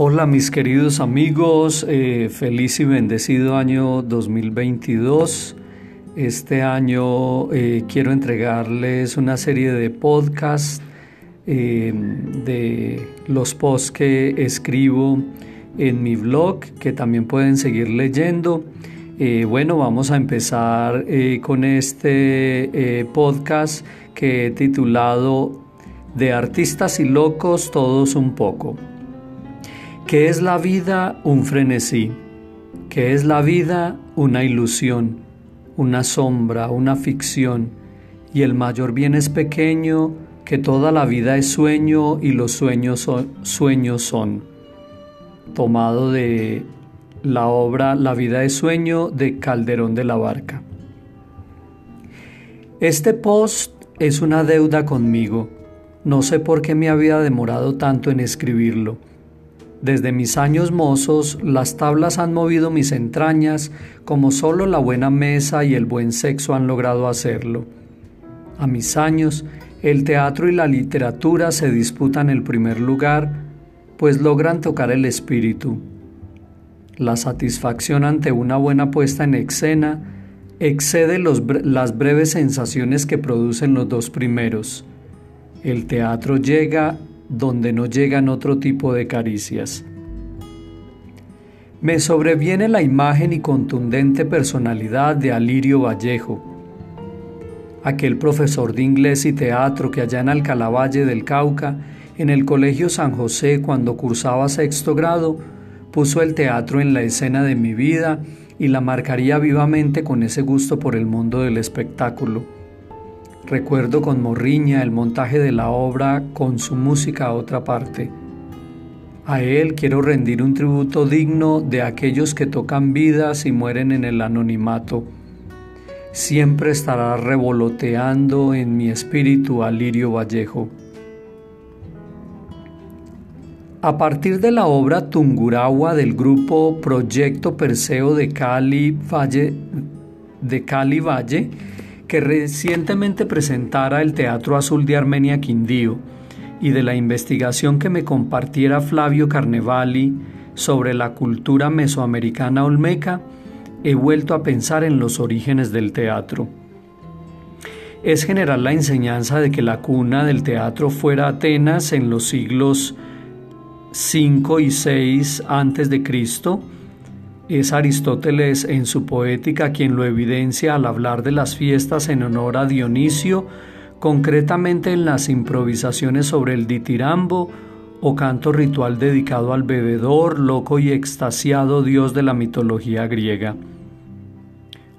Hola mis queridos amigos, eh, feliz y bendecido año 2022. Este año eh, quiero entregarles una serie de podcasts eh, de los posts que escribo en mi blog que también pueden seguir leyendo. bueno, vamos a empezar con este podcast que he titulado De artistas y locos todos un poco. ¿Qué es la vida? Un frenesí. ¿Qué es la vida? Una ilusión, una sombra, una ficción. Y el mayor bien es pequeño, que toda la vida es sueño y los sueños son, sueños son. Tomado de la obra La vida es sueño de Calderón de la Barca. Este post es una deuda conmigo. No sé por qué me había demorado tanto en escribirlo desde mis años mozos, las tablas han movido mis entrañas como solo la buena mesa y el buen sexo han logrado hacerlo. A mis años, el teatro y la literatura se disputan el primer lugar, pues logran tocar el espíritu. La satisfacción ante una buena puesta en escena excede las breves sensaciones que producen los dos primeros. El teatro llega donde no llegan otro tipo de caricias. Me sobreviene la imagen y contundente personalidad de Alirio Vallejo, aquel profesor de inglés y teatro que allá en Alcalá Valle del Cauca, en el Colegio San José cuando cursaba sexto grado, puso el teatro en la escena de mi vida y la marcaría vivamente con ese gusto por el mundo del espectáculo. Recuerdo con morriña el montaje de la obra con su música a otra parte. A él quiero rendir un tributo digno de aquellos que tocan vidas y mueren en el anonimato. Siempre estará revoloteando en mi espíritu a Lirio Vallejo. A partir de la obra Tungurahua del grupo Proyecto Perseo de Cali Valle, de Cali Valle que recientemente presentara el Teatro Azul de Armenia Quindío y de la investigación que me compartiera Flavio Carnevali sobre la cultura mesoamericana olmeca, he vuelto a pensar en los orígenes del teatro. Es general la enseñanza de que la cuna del teatro fuera Atenas en los siglos 5 y 6 antes de Cristo, es Aristóteles en su poética quien lo evidencia al hablar de las fiestas en honor a Dionisio, concretamente en las improvisaciones sobre el ditirambo o canto ritual dedicado al bebedor, loco y extasiado dios de la mitología griega.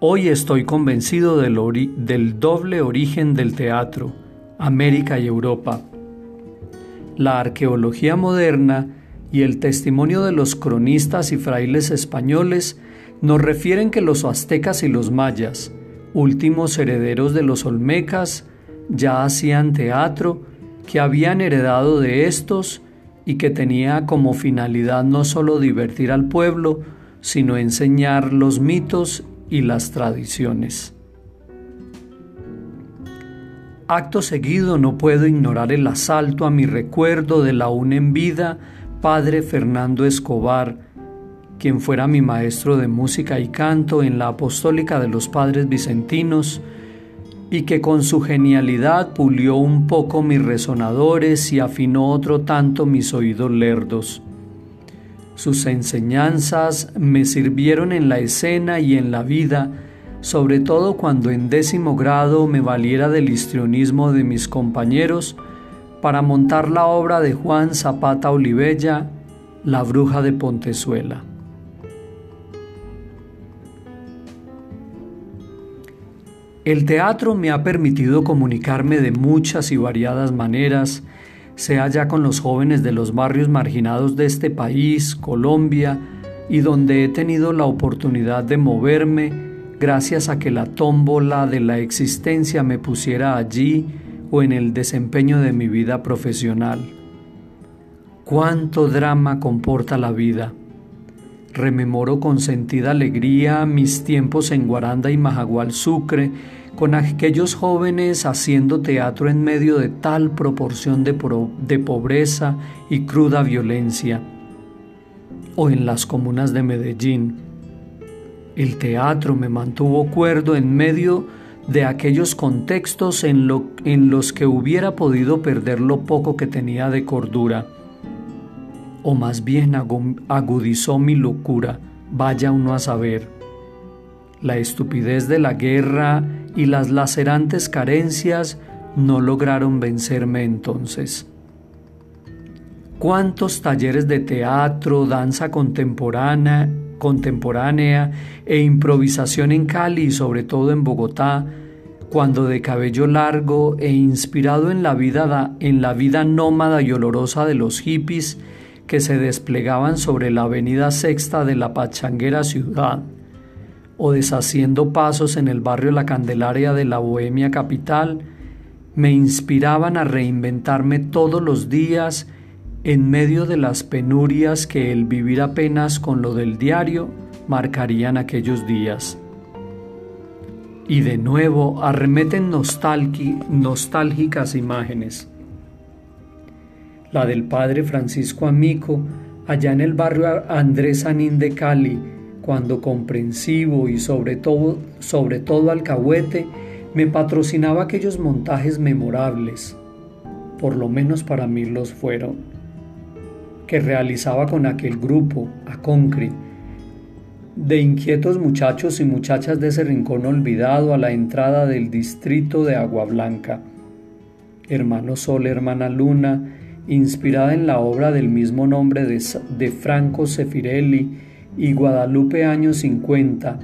Hoy estoy convencido del, del doble origen del teatro, América y Europa. La arqueología moderna y el testimonio de los cronistas y frailes españoles nos refieren que los aztecas y los mayas, últimos herederos de los olmecas, ya hacían teatro, que habían heredado de estos y que tenía como finalidad no solo divertir al pueblo, sino enseñar los mitos y las tradiciones. Acto seguido no puedo ignorar el asalto a mi recuerdo de la aún en vida padre Fernando Escobar, quien fuera mi maestro de música y canto en la Apostólica de los Padres Vicentinos, y que con su genialidad pulió un poco mis resonadores y afinó otro tanto mis oídos lerdos. Sus enseñanzas me sirvieron en la escena y en la vida, sobre todo cuando en décimo grado me valiera del histrionismo de mis compañeros, para montar la obra de Juan Zapata Olivella, La Bruja de Pontezuela. El teatro me ha permitido comunicarme de muchas y variadas maneras, sea ya con los jóvenes de los barrios marginados de este país, Colombia, y donde he tenido la oportunidad de moverme gracias a que la tómbola de la existencia me pusiera allí en el desempeño de mi vida profesional. Cuánto drama comporta la vida. Rememoro con sentida alegría mis tiempos en Guaranda y Majagual Sucre, con aquellos jóvenes haciendo teatro en medio de tal proporción de, de pobreza y cruda violencia. o en las comunas de Medellín. El teatro me mantuvo cuerdo en medio de aquellos contextos en, en, los que hubiera podido perder lo poco que tenía de cordura. O más bien agudizó mi locura, vaya uno a saber. La estupidez de la guerra y las lacerantes carencias no lograron vencerme entonces. ¿Cuántos talleres de teatro, danza contemporánea, contemporánea e improvisación en Cali y sobre todo en Bogotá, cuando de cabello largo e inspirado en la vida, nómada y olorosa de los hippies que se desplegaban sobre la avenida sexta de la pachanguera ciudad, o deshaciendo pasos en el barrio La Candelaria de la Bohemia capital, me inspiraban a reinventarme todos los días en medio de las penurias que el vivir apenas con lo del diario marcarían aquellos días. Y de nuevo arremeten nostálgicas imágenes. La del padre Francisco Amico, allá en el barrio Andrés Anín de Cali, cuando comprensivo y sobre todo, sobre todo alcahuete, me patrocinaba aquellos montajes memorables. Por lo menos para mí los fueron que realizaba con aquel grupo, a Concri, de inquietos muchachos y muchachas de ese rincón olvidado a la entrada del distrito de Agua Blanca. Hermano Sol, hermana Luna, inspirada en la obra del mismo nombre de, de Franco Sefirelli y Guadalupe Años 50,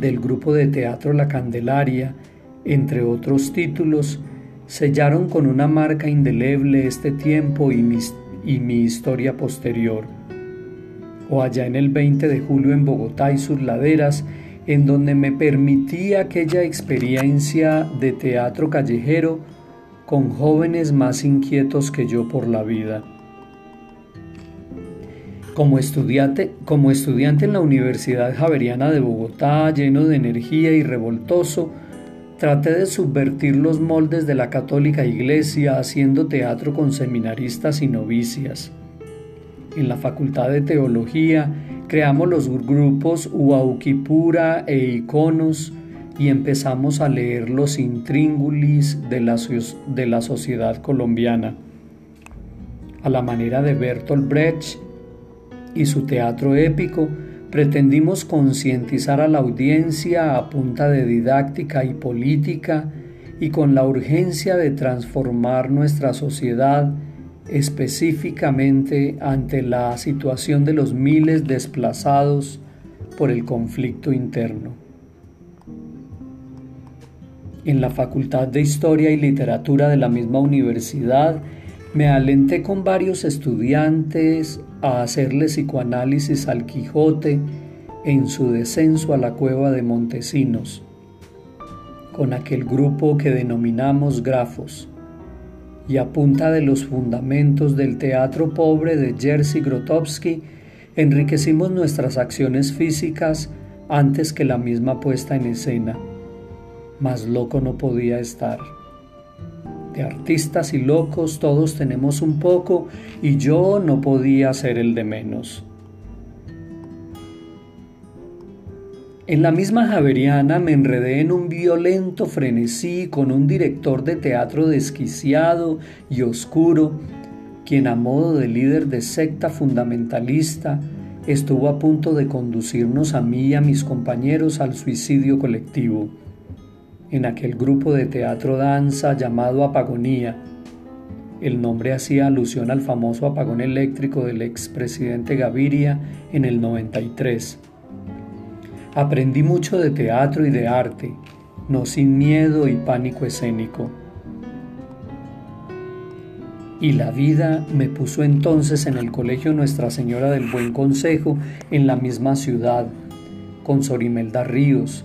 del grupo de teatro La Candelaria, entre otros títulos, sellaron con una marca indeleble este tiempo y mis y mi historia posterior. O allá en el 20 de julio en Bogotá y sus laderas, en donde me permití aquella experiencia de teatro callejero con jóvenes más inquietos que yo por la vida. Como estudiante, como estudiante en la Universidad Javeriana de Bogotá, lleno de energía y revoltoso, Traté de subvertir los moldes de la católica iglesia haciendo teatro con seminaristas y novicias. En la Facultad de Teología creamos los grupos Uauquipura e Iconos y empezamos a leer los intríngulis de la, de la sociedad colombiana. A la manera de Bertolt Brecht y su teatro épico, Pretendimos concientizar a la audiencia a punta de didáctica y política y con la urgencia de transformar nuestra sociedad específicamente ante la situación de los miles desplazados por el conflicto interno. En la Facultad de Historia y Literatura de la misma universidad me alenté con varios estudiantes a hacerle psicoanálisis al Quijote en su descenso a la cueva de Montesinos, con aquel grupo que denominamos grafos, y a punta de los fundamentos del teatro pobre de Jerzy Grotowski, enriquecimos nuestras acciones físicas antes que la misma puesta en escena. Más loco no podía estar de artistas y locos todos tenemos un poco y yo no podía ser el de menos. En la misma Javeriana me enredé en un violento frenesí con un director de teatro desquiciado y oscuro, quien a modo de líder de secta fundamentalista estuvo a punto de conducirnos a mí y a mis compañeros al suicidio colectivo en aquel grupo de teatro danza llamado Apagonía. El nombre hacía alusión al famoso apagón eléctrico del expresidente Gaviria en el 93. Aprendí mucho de teatro y de arte, no sin miedo y pánico escénico. Y la vida me puso entonces en el colegio Nuestra Señora del Buen Consejo en la misma ciudad, con Sorimelda Ríos,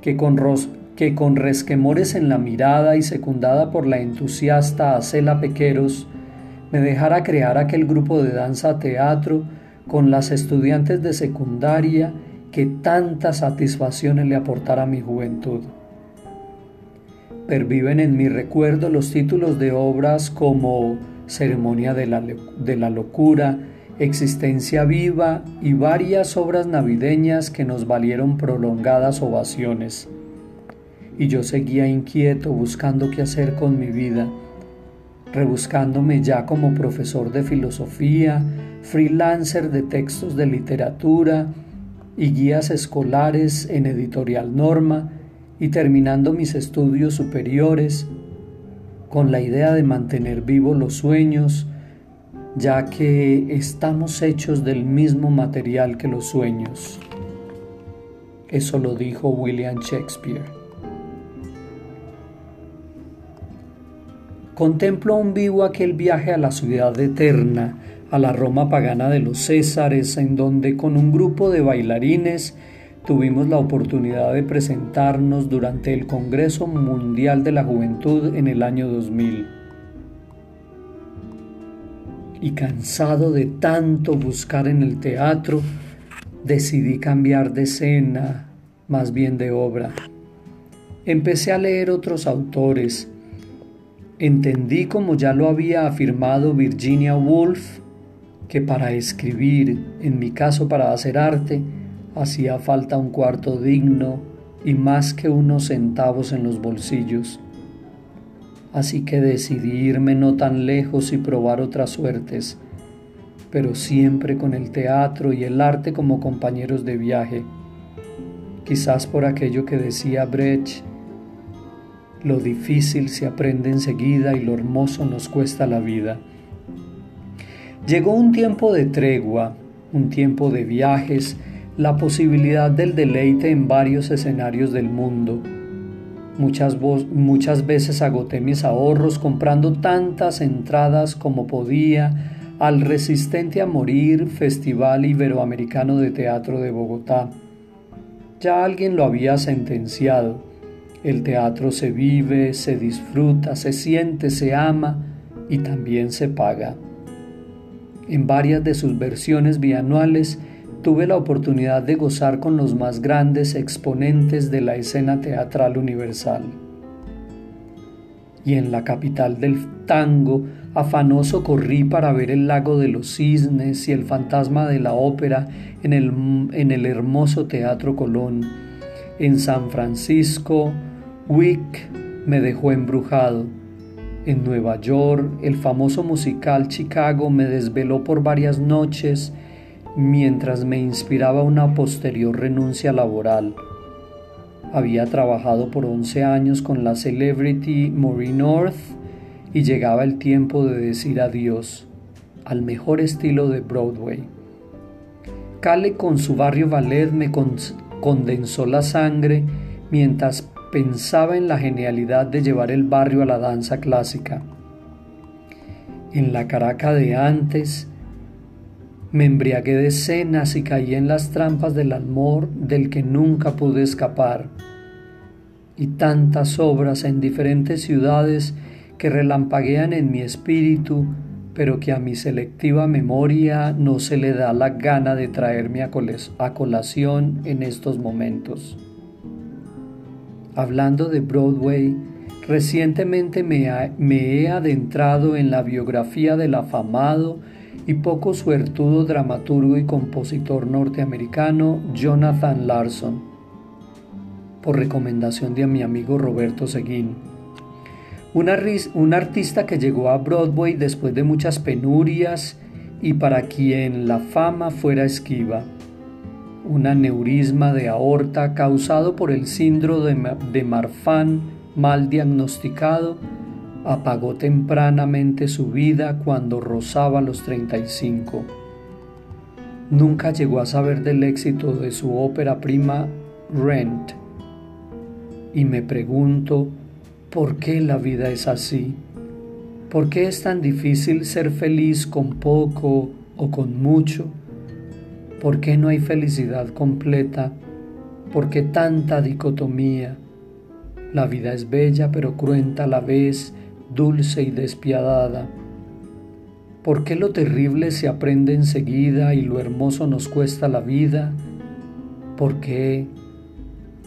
que con, Ros que con resquemores en la mirada y secundada por la entusiasta Acela Pequeros, me dejara crear aquel grupo de danza teatro con las estudiantes de secundaria que tantas satisfacciones le aportara a mi juventud. Perviven en mi recuerdo los títulos de obras como Ceremonia de la, de la Locura, existencia viva y varias obras navideñas que nos valieron prolongadas ovaciones. Y yo seguía inquieto buscando qué hacer con mi vida, rebuscándome ya como profesor de filosofía, freelancer de textos de literatura y guías escolares en editorial Norma y terminando mis estudios superiores con la idea de mantener vivos los sueños, ya que estamos hechos del mismo material que los sueños. Eso lo dijo William Shakespeare. Contemplo aún vivo aquel viaje a la ciudad eterna, a la Roma pagana de los Césares, en donde con un grupo de bailarines tuvimos la oportunidad de presentarnos durante el Congreso Mundial de la Juventud en el año 2000 y cansado de tanto buscar en el teatro, decidí cambiar de escena, más bien de obra. Empecé a leer otros autores. Entendí, como ya lo había afirmado Virginia Woolf, que para escribir, en mi caso para hacer arte, hacía falta un cuarto digno y más que unos centavos en los bolsillos así que decidí irme no tan lejos y probar otras suertes, pero siempre con el teatro y el arte como compañeros de viaje. Quizás por aquello que decía Brecht, lo difícil se aprende enseguida y lo hermoso nos cuesta la vida. Llegó un tiempo de tregua, un tiempo de viajes, la posibilidad del deleite en varios escenarios del mundo, Muchas, veces agoté mis ahorros comprando tantas entradas como podía al Resistente a Morir Festival Iberoamericano de Teatro de Bogotá. Ya alguien lo había sentenciado. El teatro se vive, se disfruta, se siente, se ama y también se paga. En varias de sus versiones bianuales tuve la oportunidad de gozar con los más grandes exponentes de la escena teatral universal. Y en la capital del tango, afanoso corrí para ver el lago de los cisnes y el fantasma de la ópera en el, en el hermoso Teatro Colón. En San Francisco, Wick me dejó embrujado. En Nueva York, el famoso musical Chicago me desveló por varias noches mientras me inspiraba una posterior renuncia laboral. Había trabajado por 11 años con la celebrity Maureen North y llegaba el tiempo de decir adiós al mejor estilo de Broadway. Cale con su barrio ballet me condensó la sangre mientras pensaba en la genialidad de llevar el barrio a la danza clásica. En la Caraca de antes, me embriagué de cenas y caí en las trampas del amor del que nunca pude escapar. Y tantas obras en diferentes ciudades que relampaguean en mi espíritu, pero que a mi selectiva memoria no se le da la gana de traerme a, colación en estos momentos. Hablando de Broadway, recientemente me, he adentrado en la biografía del afamado y poco suertudo dramaturgo y compositor norteamericano Jonathan Larson, por recomendación de mi amigo Roberto Seguín. Un, artista que llegó a Broadway después de muchas penurias y para quien la fama fuera esquiva. Un aneurisma de aorta causado por el síndrome de Marfan mal diagnosticado apagó tempranamente su vida cuando rozaba los 35. Nunca llegó a saber del éxito de su ópera prima Rent. Y me pregunto, ¿por qué la vida es así? ¿Por qué es tan difícil ser feliz con poco o con mucho? ¿Por qué no hay felicidad completa? ¿Por qué tanta dicotomía? La vida es bella pero cruenta a la vez dulce y despiadada. ¿Por qué lo terrible se aprende enseguida y lo hermoso nos cuesta la vida? ¿Por qué?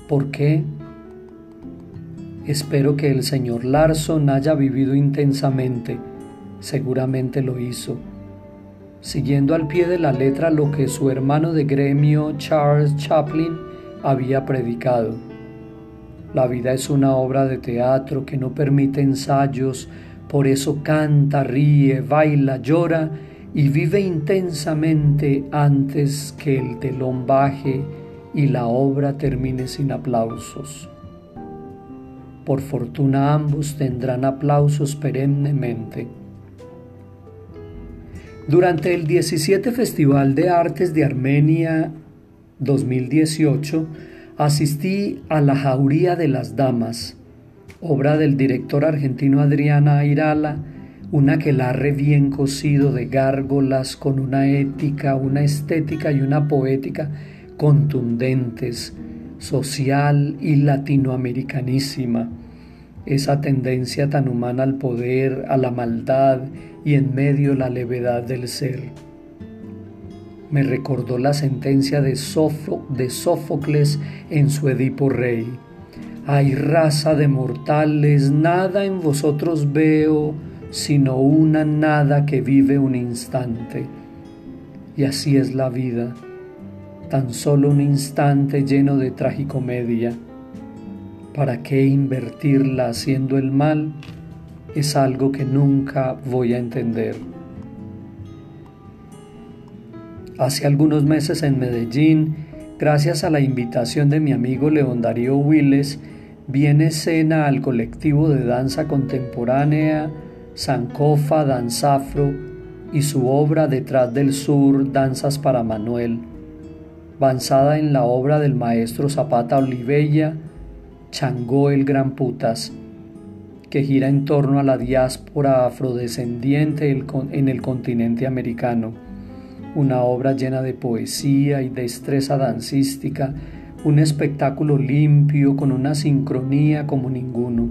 ¿Por qué? Espero que el señor Larson haya vivido intensamente, seguramente lo hizo. Siguiendo al pie de la letra lo que su hermano de gremio Charles Chaplin había predicado. La vida es una obra de teatro que no permite ensayos, por eso canta, ríe, baila, llora y vive intensamente antes que el telón baje y la obra termine sin aplausos. Por fortuna ambos tendrán aplausos perennemente. Durante el 17 Festival de Artes de Armenia 2018, asistí a La Jauría de las Damas, obra del director argentino Adriana Airala, un aquelarre bien cocido de gárgolas con una ética, una estética y una poética contundentes, social y latinoamericanísima. Esa tendencia tan humana al poder, a la maldad y en medio la levedad del ser. Me recordó la sentencia de, Sófocles en su Edipo Rey. Hay raza de mortales, nada en vosotros veo, sino una nada que vive un instante. Y así es la vida, tan solo un instante lleno de tragicomedia. ¿Para qué invertirla haciendo el mal? Es algo que nunca voy a entender. Hace algunos meses en Medellín, gracias a la invitación de mi amigo León Darío Willes, viene escena al colectivo de danza contemporánea Sancofa Danzafro y su obra Detrás del Sur, Danzas para Manuel, basada en la obra del maestro Zapata Olivella, Changó el Gran Putas, que gira en torno a la diáspora afrodescendiente en el continente americano, una obra llena de poesía y destreza dancística, un espectáculo limpio con una sincronía como ninguno.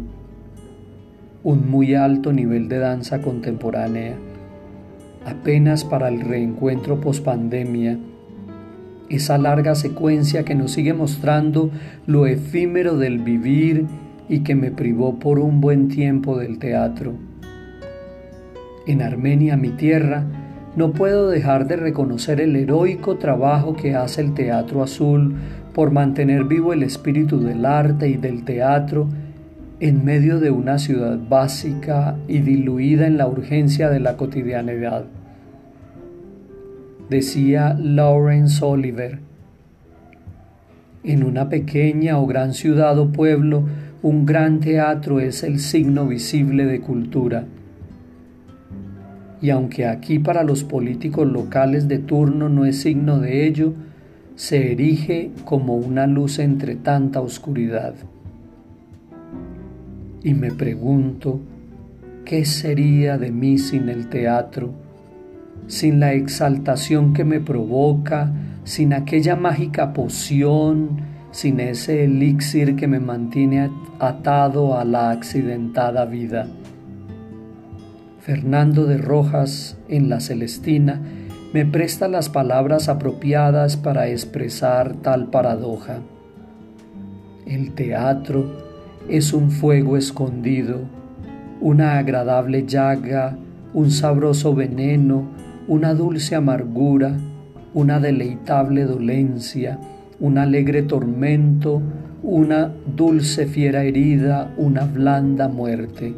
Un muy alto nivel de danza contemporánea, apenas para el reencuentro pospandemia, esa larga secuencia que nos sigue mostrando lo efímero del vivir y que me privó por un buen tiempo del teatro. En Armenia, mi tierra, no puedo dejar de reconocer el heroico trabajo que hace el Teatro Azul por mantener vivo el espíritu del arte y del teatro en medio de una ciudad básica y diluida en la urgencia de la cotidianidad. Decía Lawrence Oliver, en una pequeña o gran ciudad o pueblo, un gran teatro es el signo visible de cultura. Y aunque aquí para los políticos locales de turno no es signo de ello, se erige como una luz entre tanta oscuridad y me pregunto, ¿qué sería de mí sin el teatro? Sin la exaltación que me provoca, sin aquella mágica poción, sin ese elixir que me mantiene atado a la accidentada vida. Fernando de Rojas, en La Celestina, me presta las palabras apropiadas para expresar tal paradoja. El teatro es un fuego escondido, una agradable llaga, un sabroso veneno, una dulce amargura, una deleitable dolencia, un alegre tormento, una dulce fiera herida, una blanda muerte.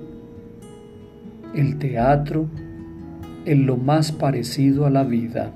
El teatro es lo más parecido a la vida.